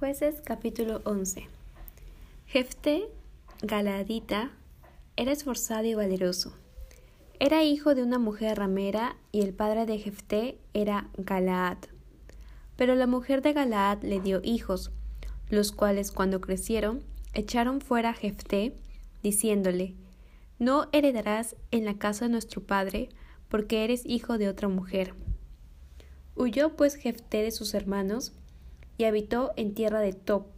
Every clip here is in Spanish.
Jueces capítulo 11 Jefté, Galaadita, era esforzado y valeroso. Era hijo de una mujer ramera y el padre de Jefté era Galaad. Pero la mujer de Galaad le dio hijos, los cuales cuando crecieron echaron fuera a Jefté, diciéndole, No heredarás en la casa de nuestro padre, porque eres hijo de otra mujer. Huyó pues Jefté de sus hermanos, y habitó en tierra de Top,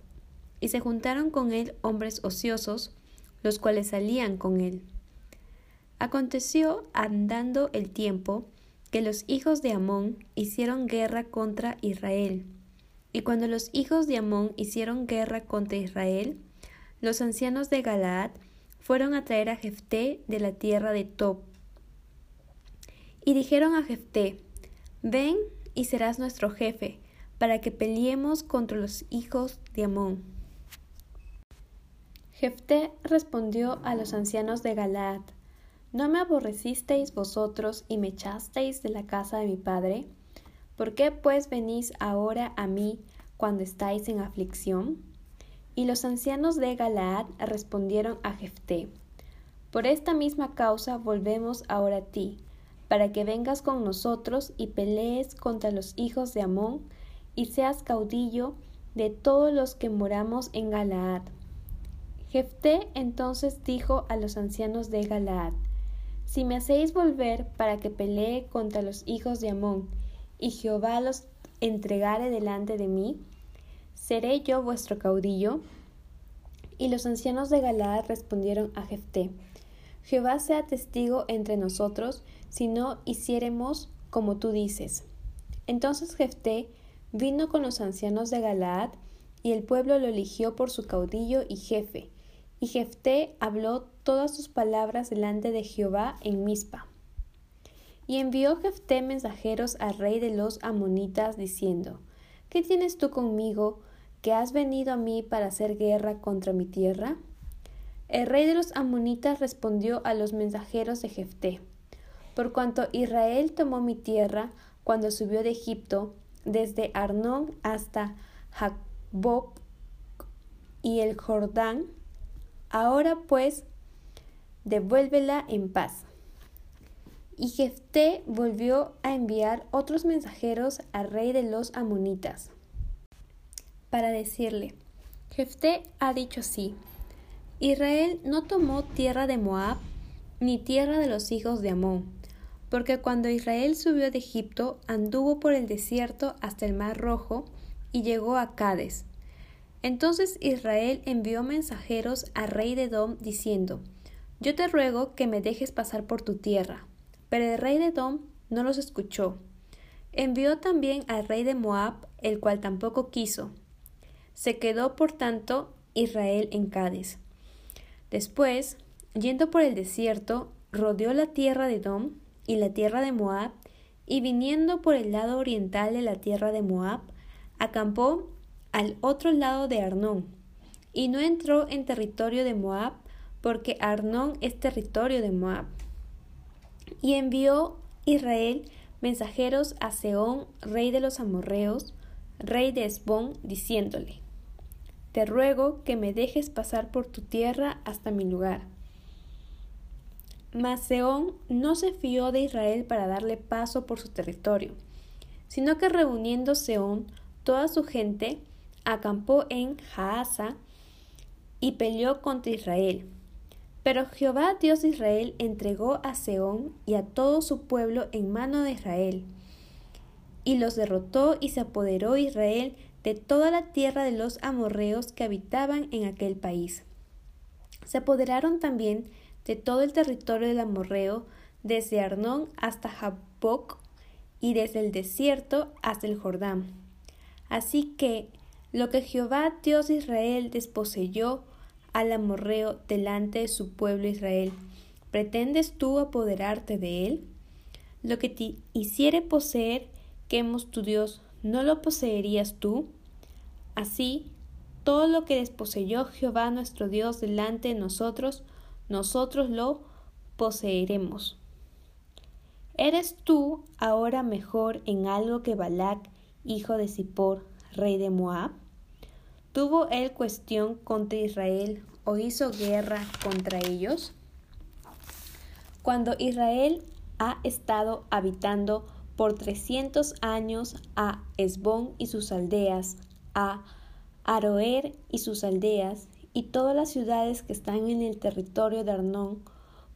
y se juntaron con él hombres ociosos, los cuales salían con él. Aconteció, andando el tiempo, que los hijos de Amón hicieron guerra contra Israel. Y cuando los hijos de Amón hicieron guerra contra Israel, los ancianos de Galaad fueron a traer a Jefté de la tierra de Top. Y dijeron a Jefté, Ven y serás nuestro jefe, para que peleemos contra los hijos de Amón. Jefté respondió a los ancianos de Galaad, ¿No me aborrecisteis vosotros y me echasteis de la casa de mi padre? ¿Por qué pues venís ahora a mí cuando estáis en aflicción? Y los ancianos de Galaad respondieron a Jefté, Por esta misma causa volvemos ahora a ti, para que vengas con nosotros y pelees contra los hijos de Amón, y seas caudillo de todos los que moramos en Galaad. Jefté entonces dijo a los ancianos de Galaad, Si me hacéis volver para que pelee contra los hijos de Amón, y Jehová los entregare delante de mí, ¿seré yo vuestro caudillo? Y los ancianos de Galaad respondieron a Jefté, Jehová sea testigo entre nosotros, si no hiciéremos como tú dices. Entonces Jefté vino con los ancianos de Galaad, y el pueblo lo eligió por su caudillo y jefe. Y Jefté habló todas sus palabras delante de Jehová en Mizpa. Y envió Jefté mensajeros al rey de los amonitas, diciendo, ¿Qué tienes tú conmigo, que has venido a mí para hacer guerra contra mi tierra? El rey de los amonitas respondió a los mensajeros de Jefté, Por cuanto Israel tomó mi tierra cuando subió de Egipto, desde Arnón hasta Jacboc y el Jordán, ahora pues devuélvela en paz. Y Jefté volvió a enviar otros mensajeros al rey de los amonitas para decirle, Jefté ha dicho así, Israel no tomó tierra de Moab ni tierra de los hijos de Amón, porque cuando Israel subió de Egipto anduvo por el desierto hasta el mar rojo y llegó a Cades. Entonces Israel envió mensajeros al rey de Edom diciendo, Yo te ruego que me dejes pasar por tu tierra. Pero el rey de Edom no los escuchó. Envió también al rey de Moab, el cual tampoco quiso, se quedó, por tanto, Israel en Cádiz. Después, yendo por el desierto, rodeó la tierra de Edom y la tierra de Moab, y viniendo por el lado oriental de la tierra de Moab, acampó al otro lado de Arnón, y no entró en territorio de Moab, porque Arnón es territorio de Moab. Y envió Israel mensajeros a Seón, rey de los amorreos, rey de Esbón, diciéndole, Te ruego que me dejes pasar por tu tierra hasta mi lugar. Mas Seón no se fió de Israel para darle paso por su territorio, sino que reuniendo Seón toda su gente, acampó en Jaasa y peleó contra Israel. Pero Jehová Dios de Israel entregó a Seón y a todo su pueblo en mano de Israel, y los derrotó y se apoderó Israel de toda la tierra de los amorreos que habitaban en aquel país. Se apoderaron también de todo el territorio del amorreo, desde Arnón hasta Jaboc y desde el desierto hasta el Jordán. Así que lo que Jehová Dios de Israel desposeyó al amorreo delante de su pueblo Israel, ¿pretendes tú apoderarte de él? Lo que te hiciere poseer hemos tu Dios, ¿no lo poseerías tú? Así, todo lo que desposeyó Jehová nuestro Dios delante de nosotros, nosotros lo poseeremos. ¿Eres tú ahora mejor en algo que Balac, hijo de Zippor, rey de Moab? ¿Tuvo él cuestión contra Israel o hizo guerra contra ellos? Cuando Israel ha estado habitando por trescientos años a Esbón y sus aldeas, a Aroer y sus aldeas, y todas las ciudades que están en el territorio de Arnón,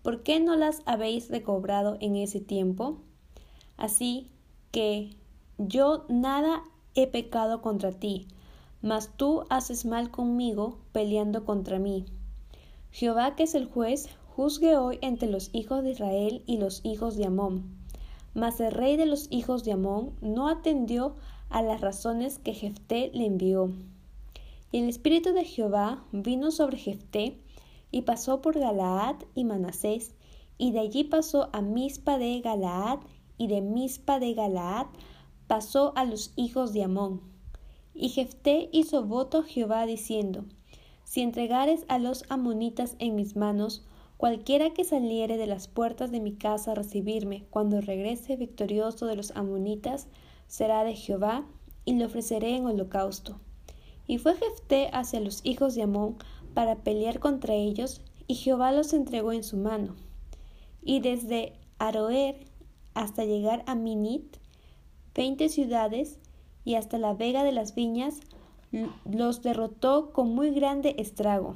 ¿por qué no las habéis recobrado en ese tiempo? Así que yo nada he pecado contra ti, mas tú haces mal conmigo peleando contra mí. Jehová, que es el juez, juzgue hoy entre los hijos de Israel y los hijos de Amón. Mas el rey de los hijos de Amón no atendió a las razones que Jefté le envió. Y el espíritu de Jehová vino sobre Jefté, y pasó por Galaad y Manasés, y de allí pasó a Mispa de Galaad, y de Mispa de Galaad pasó a los hijos de Amón. Y Jefté hizo voto a Jehová diciendo, Si entregares a los amonitas en mis manos, cualquiera que saliere de las puertas de mi casa a recibirme cuando regrese victorioso de los amonitas, será de Jehová, y le ofreceré en holocausto. Y fue Jefté hacia los hijos de Amón para pelear contra ellos, y Jehová los entregó en su mano. Y desde Aroer hasta llegar a Minit, veinte ciudades, y hasta la vega de las viñas, los derrotó con muy grande estrago.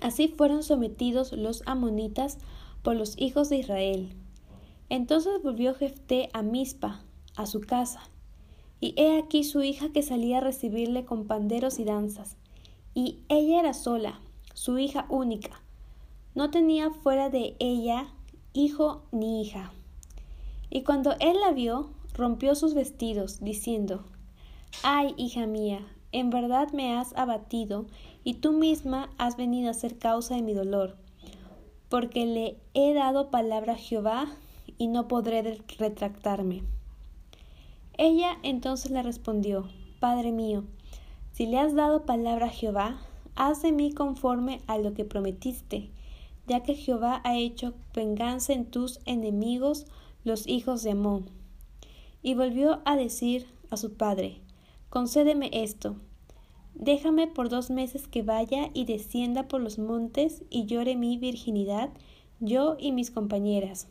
Así fueron sometidos los amonitas por los hijos de Israel. Entonces volvió Jefté a Mizpa, a su casa, y he aquí su hija que salía a recibirle con panderos y danzas. Y ella era sola, su hija única. No tenía fuera de ella hijo ni hija. Y cuando él la vio, rompió sus vestidos, diciendo, Ay, hija mía, en verdad me has abatido, y tú misma has venido a ser causa de mi dolor, porque le he dado palabra a Jehová, y no podré retractarme. Ella entonces le respondió, Padre mío, si le has dado palabra a Jehová, haz de mí conforme a lo que prometiste, ya que Jehová ha hecho venganza en tus enemigos, los hijos de Amón. Y volvió a decir a su padre, Concédeme esto, déjame por dos meses que vaya y descienda por los montes y llore mi virginidad, yo y mis compañeras.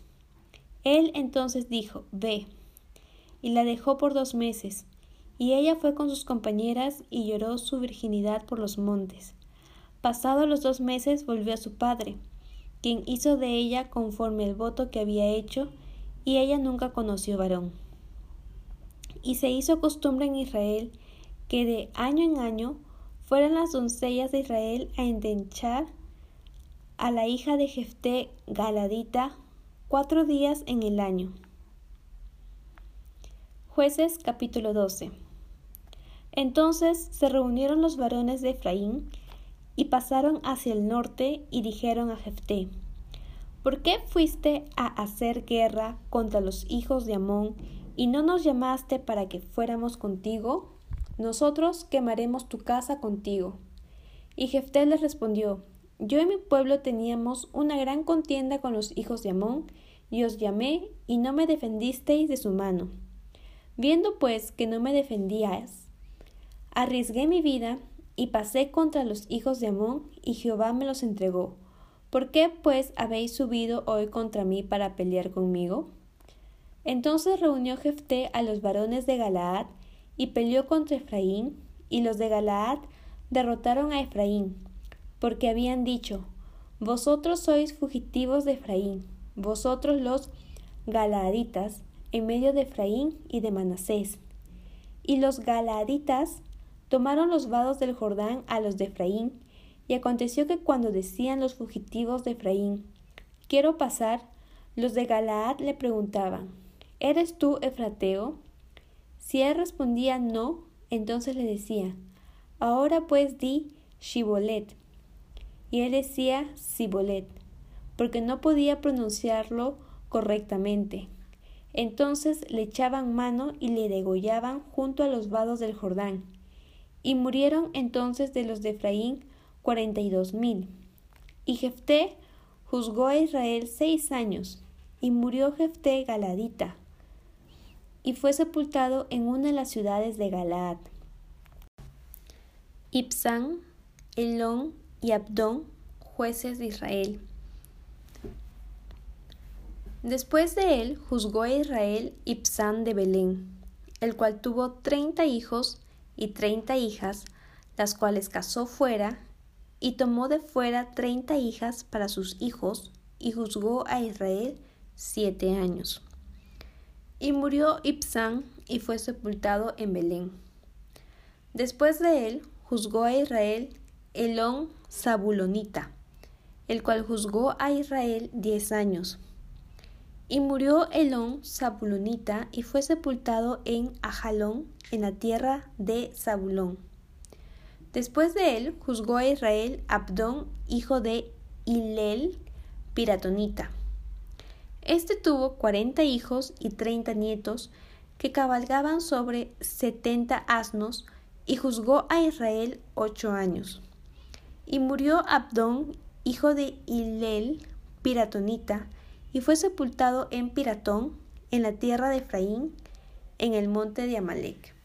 Él entonces dijo, Ve, y la dejó por dos meses, y ella fue con sus compañeras y lloró su virginidad por los montes. Pasados los dos meses volvió a su padre, quien hizo de ella conforme al voto que había hecho, y ella nunca conoció varón. Y se hizo costumbre en Israel que de año en año fueran las doncellas de Israel a endenchar a la hija de Jefté Galadita cuatro días en el año. Jueces capítulo 12 Entonces se reunieron los varones de Efraín y pasaron hacia el norte y dijeron a Jefté, ¿Por qué fuiste a hacer guerra contra los hijos de Amón y no nos llamaste para que fuéramos contigo, nosotros quemaremos tu casa contigo. Y Jefté les respondió, Yo y mi pueblo teníamos una gran contienda con los hijos de Amón, y os llamé, y no me defendisteis de su mano. Viendo pues que no me defendías, arriesgué mi vida, y pasé contra los hijos de Amón, y Jehová me los entregó. ¿Por qué pues habéis subido hoy contra mí para pelear conmigo? Entonces reunió Jefté a los varones de Galaad y peleó contra Efraín, y los de Galaad derrotaron a Efraín, porque habían dicho, Vosotros sois fugitivos de Efraín, vosotros los Galaaditas, medio de Efraín y de Manasés. Y los Galaaditas tomaron los vados del Jordán a los de Efraín, y aconteció que cuando decían los fugitivos de Efraín, Quiero pasar, los de Galaad le preguntaban, ¿Eres tú Efrateo? Si él respondía no, entonces le decía, Ahora pues di Shibolet. Y él decía Sibolet, porque no podía pronunciarlo correctamente. Entonces le echaban mano y le degollaban junto a los vados del Jordán. Y murieron entonces de los de Efraín cuarenta y dos mil. Y Jefté juzgó a Israel seis años, y murió Jefté Galadita, y fue sepultado en una de las ciudades de Galaad. Ibsán, Elón y Abdón, jueces de Israel. Después de él juzgó a Israel Ibsán de Belén, el cual tuvo treinta hijos y treinta hijas, las cuales casó fuera, y tomó de fuera treinta hijas para sus hijos, y juzgó a Israel siete años. Y murió Ibsán y fue sepultado en Belén. Después de él juzgó a Israel Elón Zabulonita, el cual juzgó a Israel diez años. Y murió Elón Zabulonita y fue sepultado en Ajalón, en la tierra de Zabulón. Después de él juzgó a Israel Abdón, hijo de Hilel, Piratonita. Este tuvo cuarenta hijos y treinta nietos que cabalgaban sobre setenta asnos y juzgó a Israel ocho años. Y murió Abdón, hijo de Hilel, Piratonita, y fue sepultado en Piratón, en la tierra de Efraín, en el monte de Amalek.